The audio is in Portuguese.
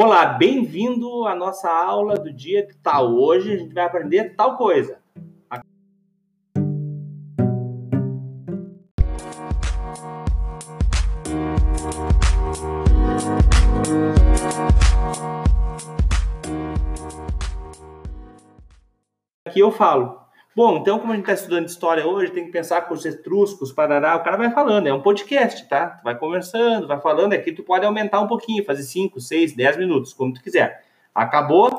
Olá, bem-vindo à nossa aula do dia de tal. Hoje a gente vai aprender tal coisa. Aqui eu falo. Bom, então, como a gente está estudando história hoje, tem que pensar com os etruscos, parará, o cara vai falando, é um podcast, tá? Tu vai conversando, vai falando, aqui tu pode aumentar um pouquinho, fazer 5, 6, 10 minutos, como tu quiser. Acabou,